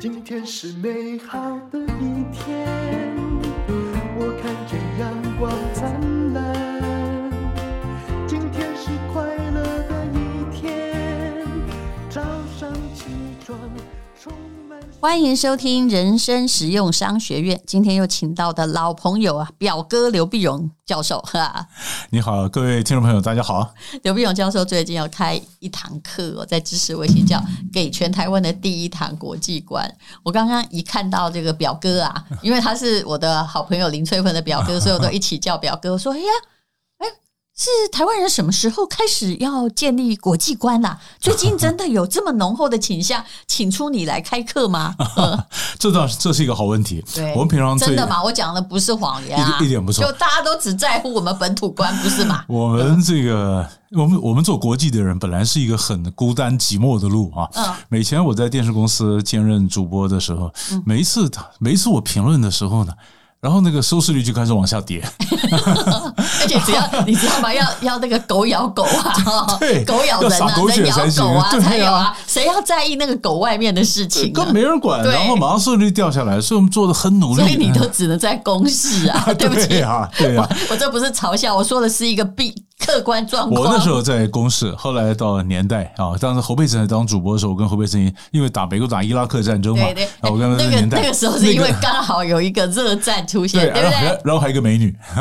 今天是美好的一天，欢迎收听人生实用商学院。今天又请到的老朋友啊，表哥刘碧荣。教授，哈，你好，各位听众朋友，大家好。刘碧荣教授最近要开一堂课，在知识卫星叫“给全台湾的第一堂国际观”。我刚刚一看到这个表哥啊，因为他是我的好朋友林翠芬的表哥，所以我都一起叫表哥。我说：“哎呀。”是台湾人什么时候开始要建立国际观啊？最近真的有这么浓厚的倾向，请出你来开课吗？这倒是这是一个好问题。对，我们平常真的吗？我讲的不是谎言啊，一点不错。就大家都只在乎我们本土观，不是吗？我们这个，我们我们做国际的人，本来是一个很孤单寂寞的路啊。嗯。以前我在电视公司兼任主播的时候，每一次每一次我评论的时候呢。然后那个收视率就开始往下跌，而且只要你知道吗？要要那个狗咬狗啊，对，狗咬人啊，人咬狗啊，才有啊。谁要在意那个狗外面的事情？根本没人管，然后马上收视率掉下来。所以我们做的很努力，所以你都只能在公示啊。对不起啊，对啊，我这不是嘲笑，我说的是一个弊。客观状况。我那时候在公视，后来到了年代啊，当时侯佩岑当主播的时候，我跟侯佩岑因为打美国打伊拉克战争嘛，对对，我跟那个那个时候是因为刚好有一个热战出现，对不对？然后还有一个美女，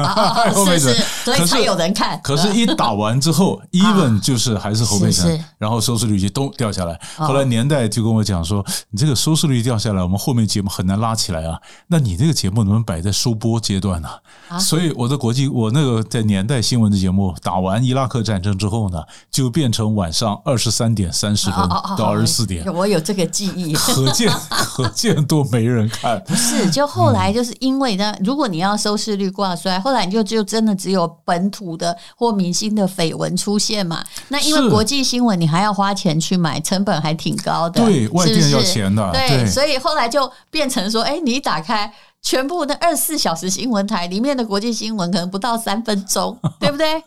侯佩岑，所以才有人看。可是，一打完之后，even 就是还是侯佩岑，然后收视率就都掉下来。后来年代就跟我讲说，你这个收视率掉下来，我们后面节目很难拉起来啊。那你这个节目能不能摆在收播阶段呢？所以我的国际，我那个在年代新闻的节目打完伊拉克战争之后呢，就变成晚上二十三点三十分到二十四点。我有这个记忆，可见 可见多没人看。不是，就后来就是因为呢，如果你要收视率挂帅，后来你就就真的只有本土的或明星的绯闻出现嘛。那因为国际新闻你还要花钱去买，成本还挺高的。对，外电要钱的。对，所以后来就变成说，哎，你一打开全部的二十四小时新闻台里面的国际新闻，可能不到三分钟，对不对？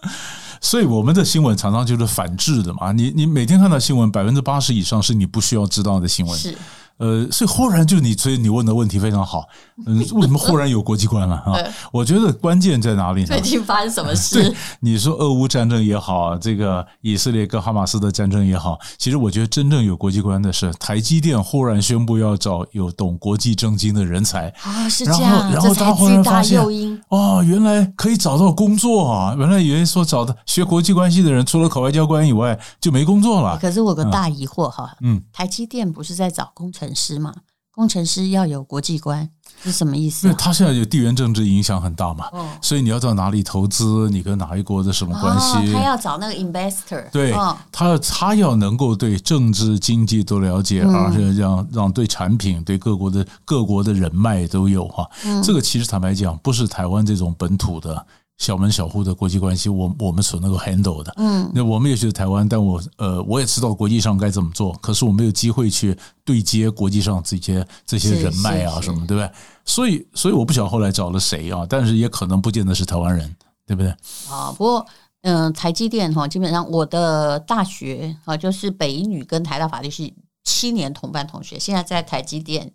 所以我们的新闻常常就是反制的嘛，你你每天看到新闻，百分之八十以上是你不需要知道的新闻。是。呃，所以忽然就你，所以你问的问题非常好。嗯，为什么忽然有国际观了啊？我觉得关键在哪里呢？最近发生什么事？对，你说俄乌战争也好，这个以色列跟哈马斯的战争也好，其实我觉得真正有国际观的是台积电忽然宣布要找有懂国际政经的人才啊，是这样。然后，然后他忽然发现，哦，原来可以找到工作啊！原来以为说找的学国际关系的人，除了考外交官以外就没工作了。可是我有个大疑惑哈，嗯，台积电不是在找工程师嘛，工程师要有国际观是什么意思？因为他现在有地缘政治影响很大嘛，所以你要到哪里投资，你跟哪一国的什么关系？他要找那个 investor，对，他他要能够对政治经济都了解，而且让让对产品对各国的各国的人脉都有哈。这个其实坦白讲，不是台湾这种本土的。小门小户的国际关系，我我们所能够 handle 的，嗯，那我们也是台湾，但我呃，我也知道国际上该怎么做，可是我没有机会去对接国际上这些这些人脉啊什么，对不对？所以，所以我不晓得后来找了谁啊，但是也可能不见得是台湾人，对不对？啊，不过，嗯、呃，台积电哈，基本上我的大学啊，就是北一女跟台大法律系。七年同班同学，现在在台积电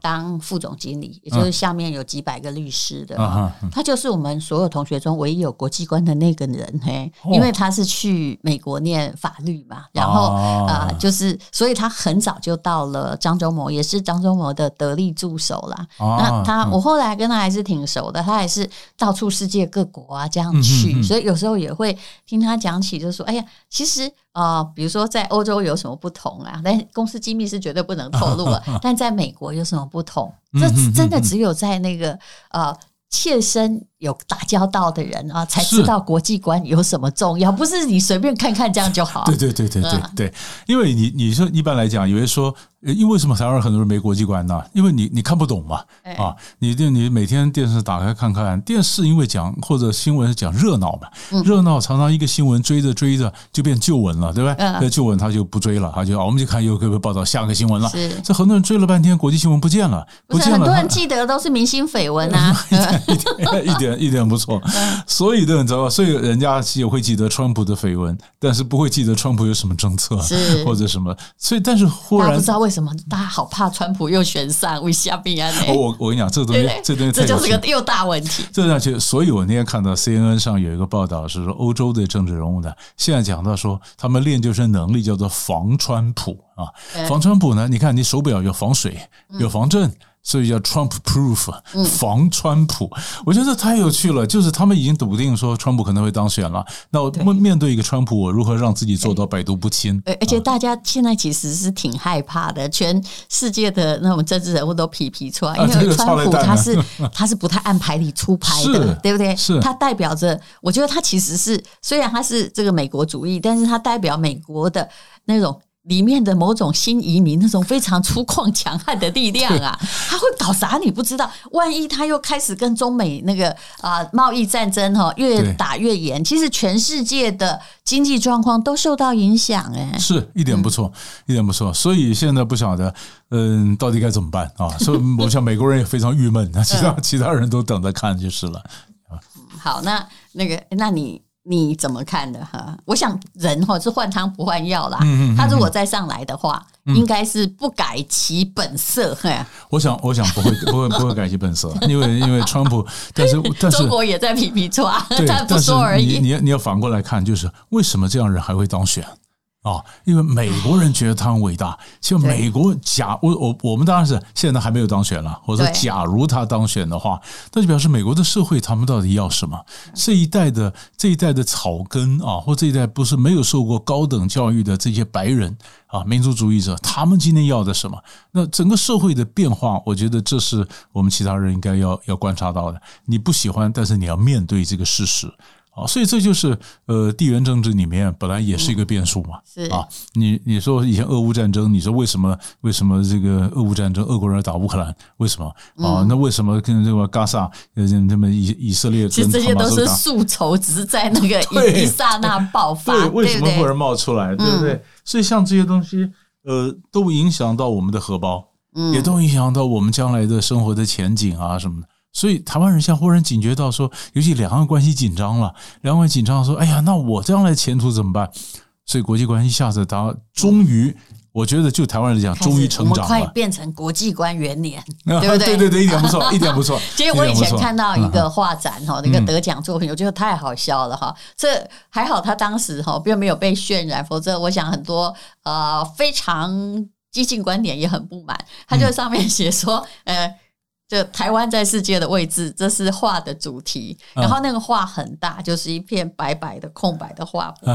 当副总经理，也就是下面有几百个律师的。他就是我们所有同学中唯一有国际观的那个人，嘿，因为他是去美国念法律嘛，然后啊，就是所以他很早就到了张忠谋，也是张忠谋的得力助手啦。那他我后来跟他还是挺熟的，他还是到处世界各国啊这样去，所以有时候也会听他讲起，就是说，哎呀，其实。啊、呃，比如说在欧洲有什么不同啊？但公司机密是绝对不能透露的。但在美国有什么不同？这真的只有在那个呃切身有打交道的人啊，才知道国际观有什么重要。不是你随便看看这样就好。对对对对对对，因为你你说一般来讲，有人说。因为什么台湾很多人没国际观呢？因为你你看不懂嘛，啊，你电你每天电视打开看看电视，因为讲或者新闻是讲热闹嘛，热闹常常一个新闻追着追着就变旧闻了，对吧？那旧闻他就不追了，他就我们就看又可以报道下个新闻了。是，这很多人追了半天，国际新闻不见了，不见了。很多人记得都是明星绯闻啊，一点一点点一点不错。所以的你知道吧，所以人家也会记得川普的绯闻，但是不会记得川普有什么政策 或者什么。所以，但是忽然不知道为什么大家好怕川普又选上，为虾米啊？我我跟你讲，这个东西，这东西这就是个又大问题。这样去，所以我那天看到 CNN 上有一个报道，是说欧洲的政治人物呢，现在讲到说他们练就身能力叫做防川普啊，防川普呢，你看你手表有防水，有防震。嗯所以叫 Trump Proof，防川普。嗯、我觉得这太有趣了，就是他们已经笃定说川普可能会当选了。那我面面对一个川普，我如何让自己做到百毒不侵？而且大家现在其实是挺害怕的，全世界的那种政治人物都皮皮出来，因为川普他是他是不太按牌理出牌的，对不对？是，他代表着，我觉得他其实是虽然他是这个美国主义，但是他代表美国的那种。里面的某种新移民那种非常粗犷强悍的力量啊，他会搞啥你不知道？万一他又开始跟中美那个啊贸易战争哈越打越严，其实全世界的经济状况都受到影响哎，是一点不错，一点不错。所以现在不晓得嗯到底该怎么办啊？所以我想美国人也非常郁闷，那其他 其他人都等着看就是了。好，那那个那你。你怎么看的哈？我想人哈是换汤不换药啦。他如果再上来的话，应该是不改其本色。我想，我想不会，不会，不会改其本色，因为因为川普，但是但是中国也在皮皮抓，他不说而已。你你你要反过来看，就是为什么这样人还会当选？啊，因为美国人觉得他很伟大。就美国假我我我们当然是现在还没有当选了。我说，假如他当选的话，那就表示美国的社会他们到底要什么？这一代的这一代的草根啊，或这一代不是没有受过高等教育的这些白人啊，民族主义者，他们今天要的什么？那整个社会的变化，我觉得这是我们其他人应该要要观察到的。你不喜欢，但是你要面对这个事实。啊，所以这就是呃，地缘政治里面本来也是一个变数嘛。是啊，你你说以前俄乌战争，你说为什么为什么这个俄乌战争，俄国人要打乌克兰？为什么啊？那为什么跟这个加萨呃这么以以色列？其实这些都是宿仇，只是在那个一一刹那爆发。对，为什么会然冒出来？对不对？所以像这些东西，呃，都影响到我们的荷包，也都影响到我们将来的生活的前景啊什么的。所以台湾人现在忽然警觉到说，尤其两岸关系紧张了，两岸紧张说，哎呀，那我将来前途怎么办？所以国际关系一下子，他终于，我觉得就台湾人讲，终于成长了，快变成国际观元年，对不对？对对对，一点不错，一点不错。其实我以前看到一个画展哈，那个得奖作品，我觉得太好笑了哈。这还好，他当时哈并没有被渲染，否则我想很多呃非常激进观点也很不满。他就上面写说，呃。就台湾在世界的位置，这是画的主题。然后那个画很大，就是一片白白的空白的画布。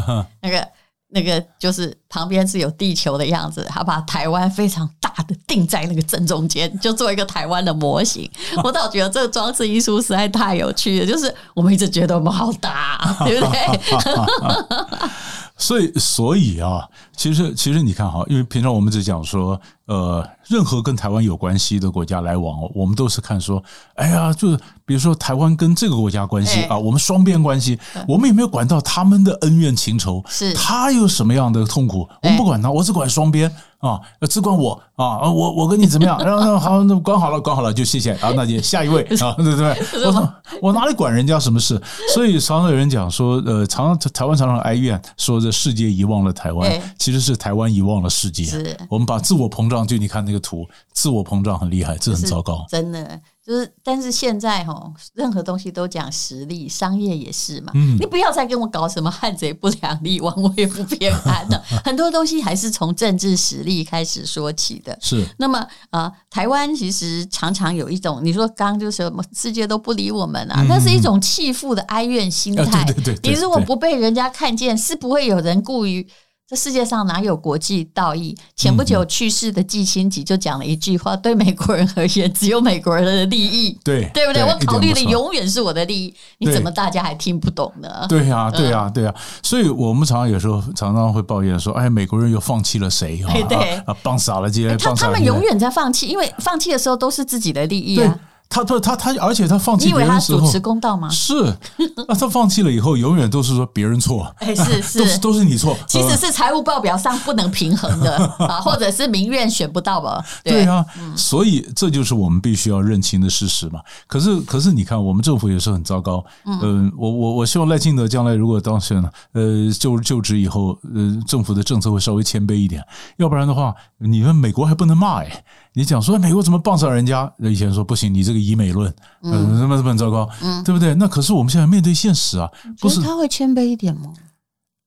那个那个就是旁边是有地球的样子，他把台湾非常大的定在那个正中间，就做一个台湾的模型。我倒觉得这个装置艺术实在太有趣了，就是我们一直觉得我们好大，对不对？所以，所以啊，其实，其实你看哈，因为平常我们只讲说，呃，任何跟台湾有关系的国家来往，我们都是看说，哎呀，就是比如说台湾跟这个国家关系啊，我们双边关系，我们也没有管到他们的恩怨情仇，是他有什么样的痛苦，我们不管他，我只管双边。啊，只管我啊，我我跟你怎么样？然后好，那管好了，管好了就谢谢啊，那就下一位 啊，对不对？我我哪里管人家什么事？所以常常有人讲说，呃，常常台湾常常哀怨说这世界遗忘了台湾，其实是台湾遗忘了世界。是我们把自我膨胀，就你看那个图，自我膨胀很厉害，这很糟糕，真的。就是，但是现在哈，任何东西都讲实力，商业也是嘛。你不要再跟我搞什么汉贼不两立，王位不偏安了。很多东西还是从政治实力开始说起的。是。那么啊、呃，台湾其实常常有一种，你说刚刚就是什么世界都不理我们啊，那是一种弃妇的哀怨心态。对对对。你如果不被人家看见，是不会有人顾于。这世界上哪有国际道义？前不久去世的季辛吉就讲了一句话：“对美国人而言，只有美国人的利益，对对不对？我考虑的永远是我的利益。你怎么大家还听不懂呢？”对呀，对呀，对呀。所以我们常常有时候常常会抱怨说：“哎，美国人又放弃了谁？啊，对啊，棒傻了这些。”他他们永远在放弃，因为放弃的时候都是自己的利益啊。他不他他，而且他放弃别人的时候，你以为他主持公道吗？是，那他放弃了以后，永远都是说别人错，哎，是是，都是都是你错。其实是财务报表上不能平衡的啊，或者是民怨选不到吧？对啊，所以这就是我们必须要认清的事实嘛。可是可是你看，我们政府也是很糟糕。嗯，我我我希望赖清德将来如果当选了，呃，就就职以后，呃，政府的政策会稍微谦卑一点，要不然的话，你们美国还不能骂哎。你讲说美国怎么棒杀人家？以前说不行，你这个以美论，嗯，什么什么很糟糕，嗯，对不对？那可是我们现在面对现实啊，不是他会谦卑一点吗？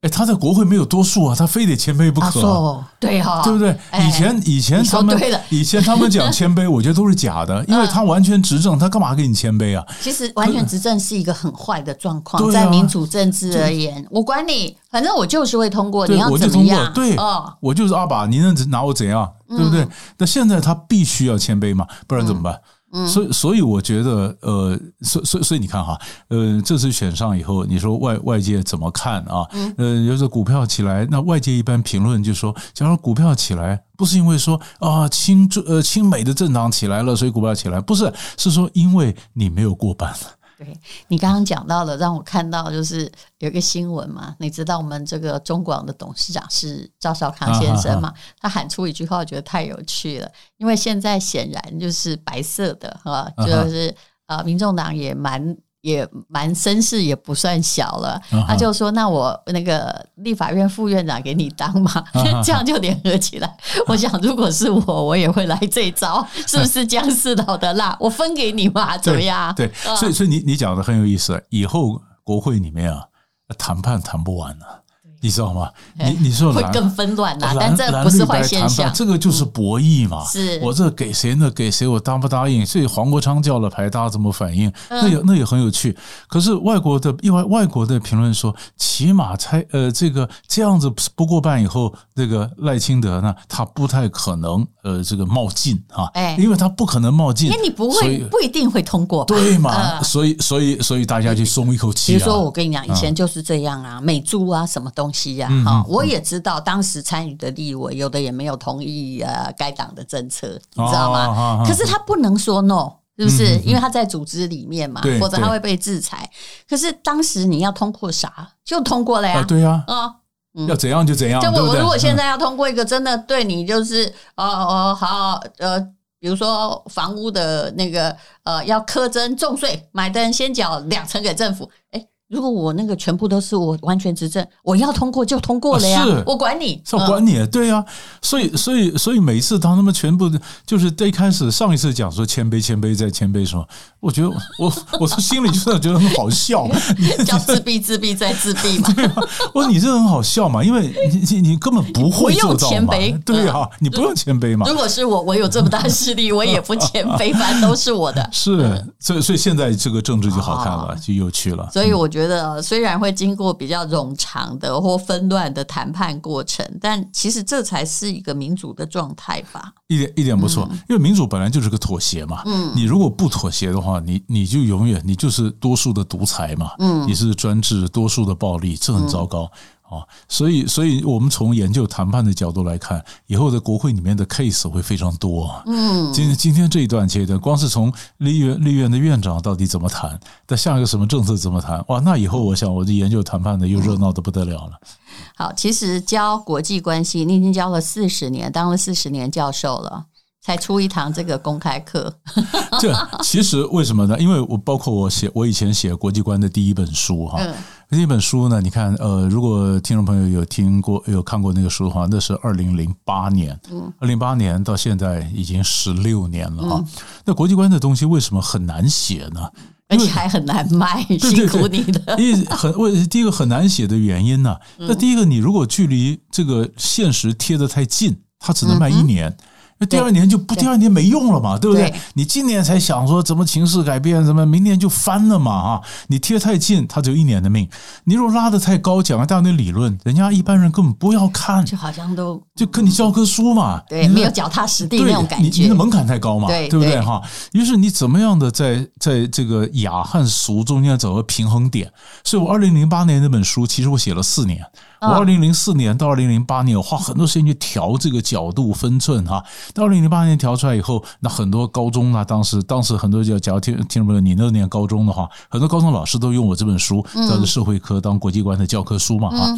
哎，他在国会没有多数啊，他非得谦卑不可，啊，对哈，对不对？以前以前他们以前他们讲谦卑，我觉得都是假的，因为他完全执政，他干嘛给你谦卑啊？其实完全执政是一个很坏的状况，在民主政治而言，我管你，反正我就是会通过，你要怎么样？对，我就是阿爸，你能拿我怎样？对不对？那现在他必须要谦卑嘛，不然怎么办？所以，所以我觉得，呃，所所，所以你看哈，呃，这次选上以后，你说外外界怎么看啊？呃，有时候股票起来，那外界一般评论就说，假如股票起来，不是因为说啊亲呃亲美的政党起来了，所以股票起来，不是，是说因为你没有过半。对，你刚刚讲到了，让我看到就是有一个新闻嘛，你知道我们这个中广的董事长是赵少康先生嘛？他喊出一句话，我觉得太有趣了，因为现在显然就是白色的哈，就是呃，民众党也蛮。也蛮声势也不算小了，他就说：“那我那个立法院副院长给你当嘛，这样就联合起来。”我想，如果是我，我也会来这一招，是不是姜世老的辣？我分给你嘛，怎么样？对，所以所以你你讲的很有意思，以后国会里面啊，谈判谈不完了。你知道吗？你你说会更纷乱呐，但这不是坏现象，这个就是博弈嘛。是我这给谁呢？给谁？我答不答应？所以黄国昌叫了牌，大家怎么反应？那也那也很有趣。可是外国的因为，外国的评论说，起码猜呃这个这样子不过半以后，这个赖清德呢，他不太可能呃这个冒进啊，哎，因为他不可能冒进，因为你不会不一定会通过，对嘛？所以所以所以大家就松一口气。比如说我跟你讲，以前就是这样啊，美猪啊什么东西呀，哈，我也知道，当时参与的立委有的也没有同意呃该党的政策，你知道吗？可是他不能说 no，是不是？因为他在组织里面嘛，否则他会被制裁。可是当时你要通过啥，就通过了呀？对呀，啊，要怎样就怎样。就我如果现在要通过一个真的对你就是哦哦好呃，比如说房屋的那个呃要苛征重税，买的人先缴两成给政府，哎。如果我那个全部都是我完全执政，我要通过就通过了呀，我管你，我管你，对呀。所以，所以，所以每一次当他们全部就是在一开始上一次讲说谦卑，谦卑再谦卑，什么，我觉得我我从心里就是觉得很好笑，叫自闭，自闭再自闭嘛。对啊，我说你这很好笑嘛，因为你你你根本不会做到嘛。对啊，你不用谦卑嘛。如果是我，我有这么大势力，我也不谦卑，反正都是我的。是，所以所以现在这个政治就好看了，就有趣了。所以我觉得。觉得虽然会经过比较冗长的或纷乱的谈判过程，但其实这才是一个民主的状态吧。一点一点不错，因为民主本来就是个妥协嘛。嗯，你如果不妥协的话，你你就永远你就是多数的独裁嘛。嗯，你是专制多数的暴力，这很糟糕。啊，所以，所以我们从研究谈判的角度来看，以后的国会里面的 case 会非常多。嗯，今今天这一段阶段，光是从立院立院的院长到底怎么谈，在下一个什么政策怎么谈，哇，那以后我想，我的研究谈判的又热闹的不得了了。好，其实教国际关系，你已经教了四十年，当了四十年教授了。才出一堂这个公开课，这其实为什么呢？因为我包括我写我以前写国际观的第一本书哈，第一本书呢，你看呃，如果听众朋友有听过有看过那个书的话，那是二零零八年，二零零八年到现在已经十六年了哈。那国际观的东西为什么很难写呢？而且还很难卖，辛苦你的。因为很为第一个很难写的原因呢，那第一个你如果距离这个现实贴得太近，它只能卖一年。第二年就不，第二年没用了嘛，对不对？你今年才想说怎么情势改变，怎么明年就翻了嘛啊？你贴太近，它只有一年的命；你如果拉得太高，讲一大堆理论，人家一般人根本不要看，就好像都就跟你教科书嘛，对，没有脚踏实地那种感觉。你的门槛太高嘛，对不对哈？于是你怎么样的在在这个雅和俗中间找个平衡点？所以我二零零八年那本书，其实我写了四年。我二零零四年到二零零八年，我花很多时间去调这个角度分寸哈。到二零零八年调出来以后，那很多高中啊，当时当时很多叫假如听听众朋友，你那年高中的话，很多高中老师都用我这本书，叫做社会科当国际观的教科书嘛哈。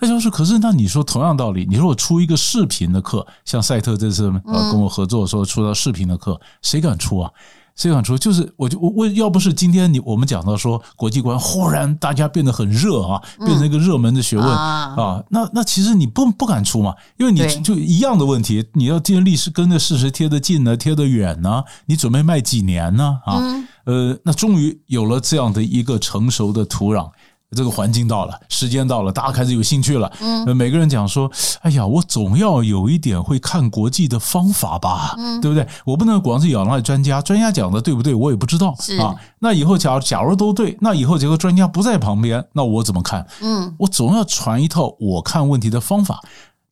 那就是，可是那你说同样道理，你说我出一个视频的课，像赛特这次呃跟我合作说出到视频的课，谁敢出啊？谁敢出？就是我就我我要不是今天你我们讲到说国际观忽然大家变得很热啊，变成一个热门的学问啊，那那其实你不不敢出嘛，因为你就一样的问题，你要建历史跟着事实贴得近呢，贴得远呢，你准备卖几年呢？啊，呃，那终于有了这样的一个成熟的土壤。这个环境到了，时间到了，大家开始有兴趣了。嗯，每个人讲说：“哎呀，我总要有一点会看国际的方法吧，嗯，对不对？我不能光是仰赖专家，专家讲的对不对？我也不知道啊。那以后假如假如都对，那以后结果专家不在旁边，那我怎么看？嗯，我总要传一套我看问题的方法，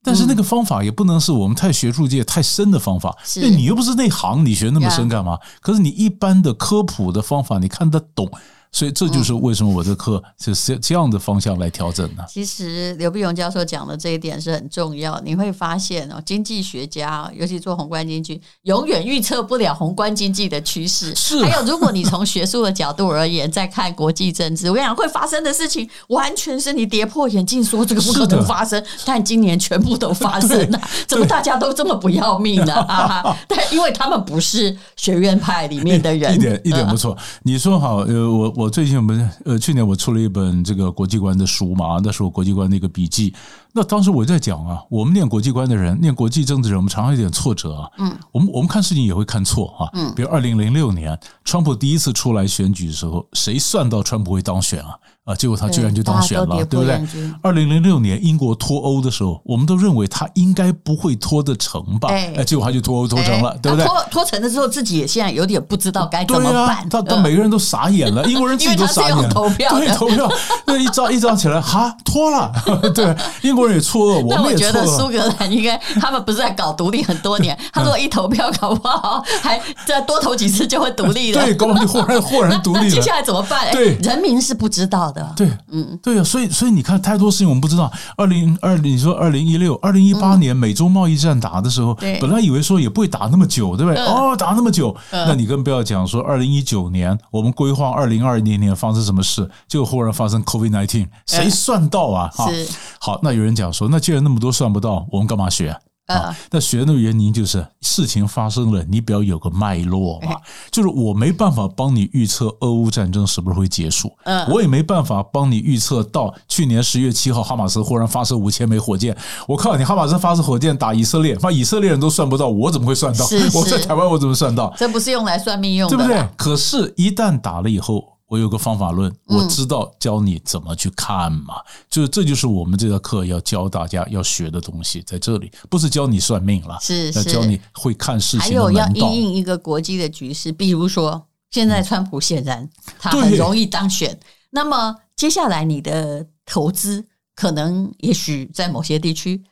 但是那个方法也不能是我们太学术界太深的方法，那你又不是内行，你学那么深干嘛？可是你一般的科普的方法，你看得懂。”所以这就是为什么我的课是这样的方向来调整呢？其实刘碧荣教授讲的这一点是很重要。你会发现哦，经济学家尤其做宏观经济，永远预测不了宏观经济的趋势。是。还有，如果你从学术的角度而言，在看国际政治，我跟你讲，会发生的事情，完全是你跌破眼镜说这个不可能发生，但今年全部都发生 了。怎么大家都这么不要命呢？但，因为他们不是学院派里面的人。一点一点不错。你说好，呃，我。我最近不是呃，去年我出了一本这个国际观的书嘛，那是我国际观的一个笔记。那当时我在讲啊，我们念国际观的人，念国际政治人，我们常常有点挫折啊。嗯，我们我们看事情也会看错啊。嗯，比如二零零六年，川普第一次出来选举的时候，谁算到川普会当选啊？啊，结果他居然就当选了，对，对不对？二零零六年英国脱欧的时候，我们都认为他应该不会脱得成吧？哎，结果他就脱欧脱成了，对不对？脱脱成了之后，自己也现在有点不知道该怎么办。他他每个人都傻眼了，英国人自己都傻眼了。投票，对投票，那一早一早起来，哈，脱了。对，英国人也错愕，我们也错愕。我觉得苏格兰应该，他们不是在搞独立很多年，他说一投票搞不好还再多投几次就会独立了。对，搞不好就豁然豁然独立了。接下来怎么办？对，人民是不知道的。对，嗯。对呀、啊，所以所以你看，太多事情我们不知道。二零二，你说二零一六、二零一八年美洲贸易战打的时候，嗯、本来以为说也不会打那么久，对不对？嗯、哦，打那么久，嗯、那你更不要讲说二零一九年我们规划二零二零年发生什么事，就忽然发生 COVID nineteen，谁算到啊？哈、嗯，好，那有人讲说，那既然那么多算不到，我们干嘛学？啊，那学的原因就是事情发生了，你比较有个脉络嘛。就是我没办法帮你预测俄乌战争什么时候会结束，嗯，我也没办法帮你预测到去年十月七号哈马斯忽然发射五千枚火箭。我靠，你哈马斯发射火箭打以色列，把以色列人都算不到，我怎么会算到？是是我在台湾我怎么算到？这不是用来算命用的，对不对？可是，一旦打了以后。我有个方法论，我知道教你怎么去看嘛，嗯、就是这就是我们这个课要教大家要学的东西，在这里。不是教你算命了，是，是。要教你会看事情的。还有要应应一个国际的局势，比如说现在川普显然他很容易当选，嗯、那么接下来你的投资可能也许在某些地区。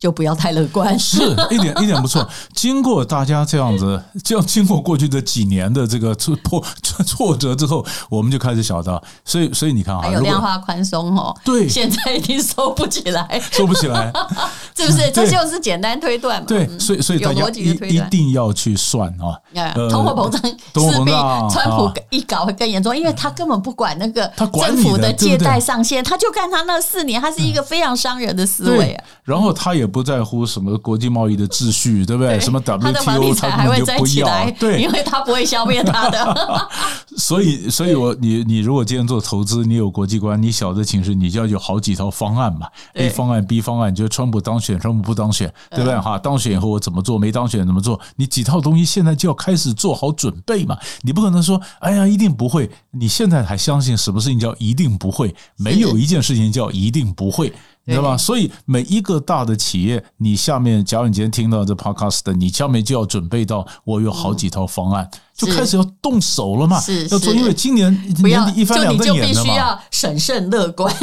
就不要太乐观，是一点一点不错。经过大家这样子，这样经过过去的几年的这个挫挫挫折之后，我们就开始晓得。所以，所以你看啊，还有量化宽松哦，对，现在已经收不起来，收不起来，是不是？这就是简单推断嘛。对，所以所以大家一一定要去算啊。通货膨胀势必川普一搞会更严重，因为他根本不管那个政府的借贷上限，他就看他那四年，他是一个非常伤人的思维啊。然后他也。不在乎什么国际贸易的秩序，对不对？对什么 WTO 他根本就不要，对，因为他不会消灭他的。所以，所以我你你如果今天做投资，你有国际观，你晓得情势，你就要有好几套方案嘛。A 方案、B 方案，就是川普当选，川普不当选，对不对？哈，当选以后我怎么做？没当选怎么做？你几套东西现在就要开始做好准备嘛。你不可能说，哎呀，一定不会。你现在还相信什么事情叫一定不会？没有一件事情叫一定不会。你知道吧？所以每一个大的企业，你下面，假如你今天听到这 podcast 的，你下面就要准备到，我有好几套方案，就开始要动手了嘛。是，要做，因为今年年底一翻两瞪眼的嘛。就你就必须要审慎乐观，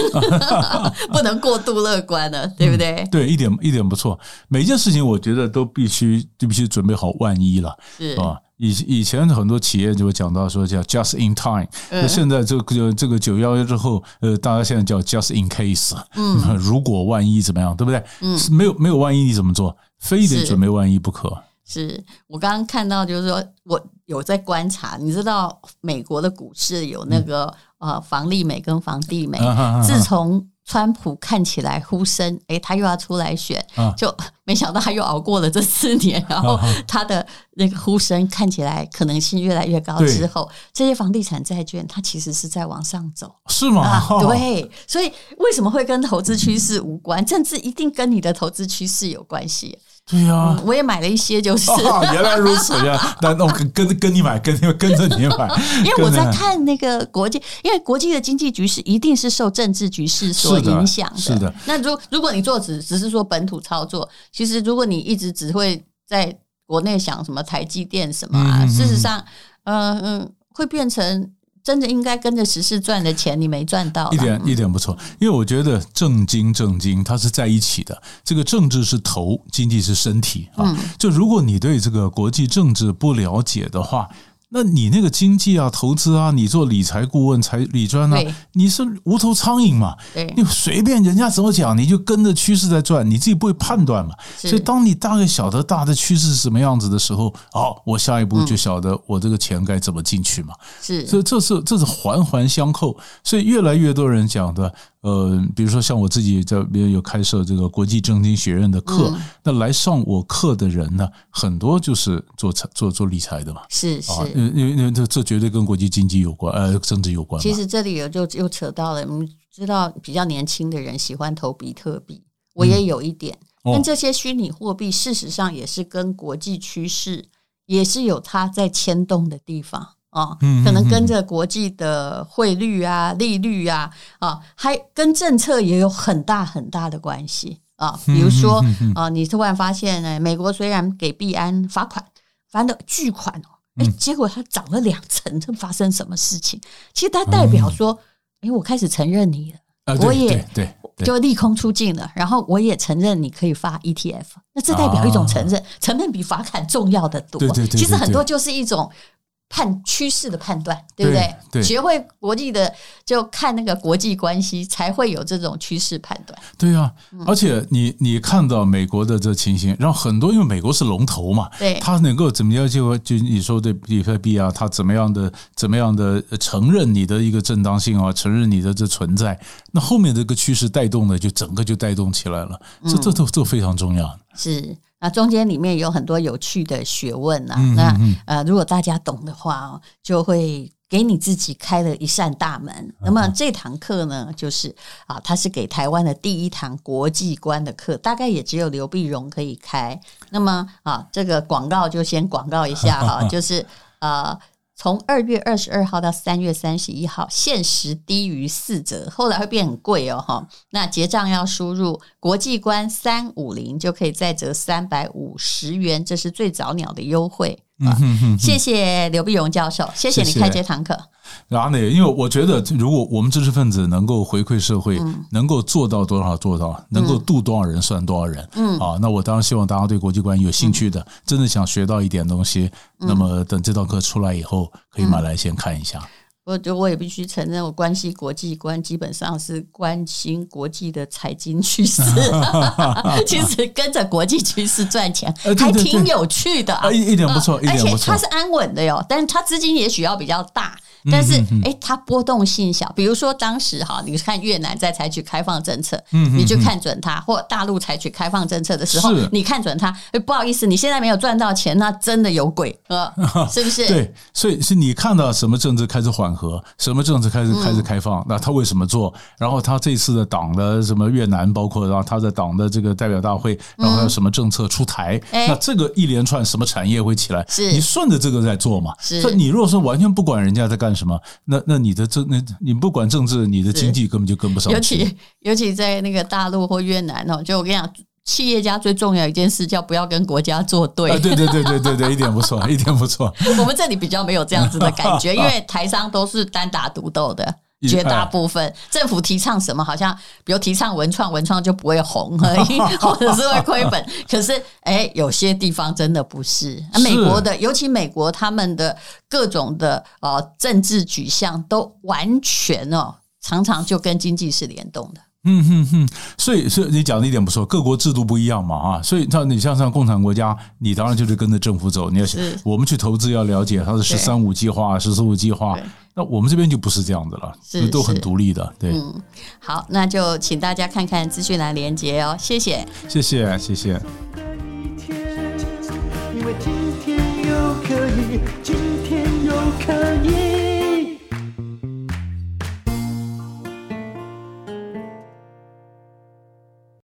不能过度乐观了，对不对？对，一点一点不错。每一件事情，我觉得都必须，就必须准备好万一了，是吧？以以前很多企业就会讲到说叫 just in time，那现在这个这个九幺幺之后，呃，大家现在叫 just in case，嗯，如果万一怎么样，对不对？嗯，没有没有万一你怎么做？非得准备万一不可。是我刚刚看到，就是说我有在观察，你知道美国的股市有那个呃房利美跟房地美，自从。川普看起来呼声，哎，他又要出来选，就没想到他又熬过了这四年，然后他的那个呼声看起来可能性越来越高之后，这些房地产债券它其实是在往上走，是吗？啊，对，所以为什么会跟投资趋势无关？政治一定跟你的投资趋势有关系。对呀、啊嗯，我也买了一些，就是、哦、原来如此呀。那那我跟跟跟你买，跟跟跟着你买，因为我在看那个国际，因为国际的经济局势一定是受政治局势所影响的。是的。那如如果你做只只是说本土操作，其实如果你一直只会在国内想什么台积电什么啊，嗯、事实上，嗯嗯，会变成。真的应该跟着时事赚的钱，你没赚到。一点一点不错，因为我觉得政经政经它是在一起的。这个政治是头，经济是身体啊。就如果你对这个国际政治不了解的话。那你那个经济啊、投资啊，你做理财顾问、财理专啊，你是无头苍蝇嘛？你随便人家怎么讲，你就跟着趋势在转，你自己不会判断嘛？所以，当你大概晓得大的趋势是什么样子的时候，好，我下一步就晓得我这个钱该怎么进去嘛？是，所以这是这是环环相扣，所以越来越多人讲的。呃，比如说像我自己在比如有开设这个国际政经学院的课，嗯，那来上我课的人呢，很多就是做财做做理财的嘛，是是，因为因为这这绝对跟国际经济有关，呃，政治有关。其实这里有就又扯到了，我们知道比较年轻的人喜欢投比特币，我也有一点，嗯，但这些虚拟货币事实上也是跟国际趋势也是有它在牵动的地方。啊，可能跟着国际的汇率啊、利率啊，啊，还跟政策也有很大很大的关系啊。比如说啊，你突然发现呢，美国虽然给币安罚款，罚的巨款哦，哎，结果它涨了两成，这发生什么事情？其实它代表说，哎，我开始承认你了，我也对，就利空出尽了，然后我也承认你可以发 ETF，那这代表一种承认，承认比罚款重要的多。其实很多就是一种。判趋势的判断，对不对？学会国际的，就看那个国际关系，才会有这种趋势判断。对啊，而且你你看到美国的这情形，然后很多因为美国是龙头嘛，对，他能够怎么样就就你说的比特币啊，他怎么样的怎么样的承认你的一个正当性啊，承认你的这存在，那后面这个趋势带动的就整个就带动起来了，这这都这非常重要。是。那中间里面有很多有趣的学问呐、啊，那呃，如果大家懂的话哦，就会给你自己开了一扇大门。那么这堂课呢，就是啊，它是给台湾的第一堂国际观的课，大概也只有刘碧荣可以开。那么啊，这个广告就先广告一下哈，就是呃。从二月二十二号到三月三十一号，限时低于四折，后来会变很贵哦，哈。那结账要输入国际观三五零，就可以再折三百五十元，这是最早鸟的优惠。嗯哼哼，谢谢刘碧荣教授，谢谢你开这堂课。然后呢，因为我觉得，如果我们知识分子能够回馈社会，能够做到多少做到，能够度多少人算多少人。嗯，啊，那我当然希望大家对国际关系有兴趣的，真的想学到一点东西，那么等这堂课出来以后，可以买来先看一下。我觉得我也必须承认，我关系国际观基本上是关心国际的财经趋势。其实跟着国际趋势赚钱还挺有趣的，一点不错，一点不错。而且它是安稳的哟，但是它资金也许要比较大。但是，哎，它波动性小。比如说，当时哈，你看越南在采取开放政策，嗯，你就看准它；或大陆采取开放政策的时候，你看准它。不好意思，你现在没有赚到钱，那真的有鬼，是不是？对，所以是你看到什么政治开始缓和，什么政治开始开始开放，那他为什么做？然后他这次的党的什么越南，包括然后他的党的这个代表大会，然后还有什么政策出台？那这个一连串什么产业会起来？是你顺着这个在做嘛？是。所以你如果说完全不管人家在干。什么？那那你的政那，你不管政治，你的经济根本就跟不上。尤其尤其在那个大陆或越南哦，就我跟你讲，企业家最重要一件事叫不要跟国家作对。啊，对对对对对对，一点不错，一点不错。我们这里比较没有这样子的感觉，因为台商都是单打独斗的。绝大部分政府提倡什么，好像比如提倡文创，文创就不会红而已，或者是会亏本。可是，哎，有些地方真的不是。美国的，尤其美国他们的各种的呃政治取向，都完全哦，常常就跟经济是联动的。嗯哼哼，所以所以你讲的一点不错，各国制度不一样嘛，啊，所以像你像像共产国家，你当然就是跟着政府走，你要我们去投资要了解它的“十三五”计划、“十四五”计划，那我们这边就不是这样的了，是都很独立的，对。嗯，好，那就请大家看看资讯栏连接哦，谢谢，谢谢，谢谢。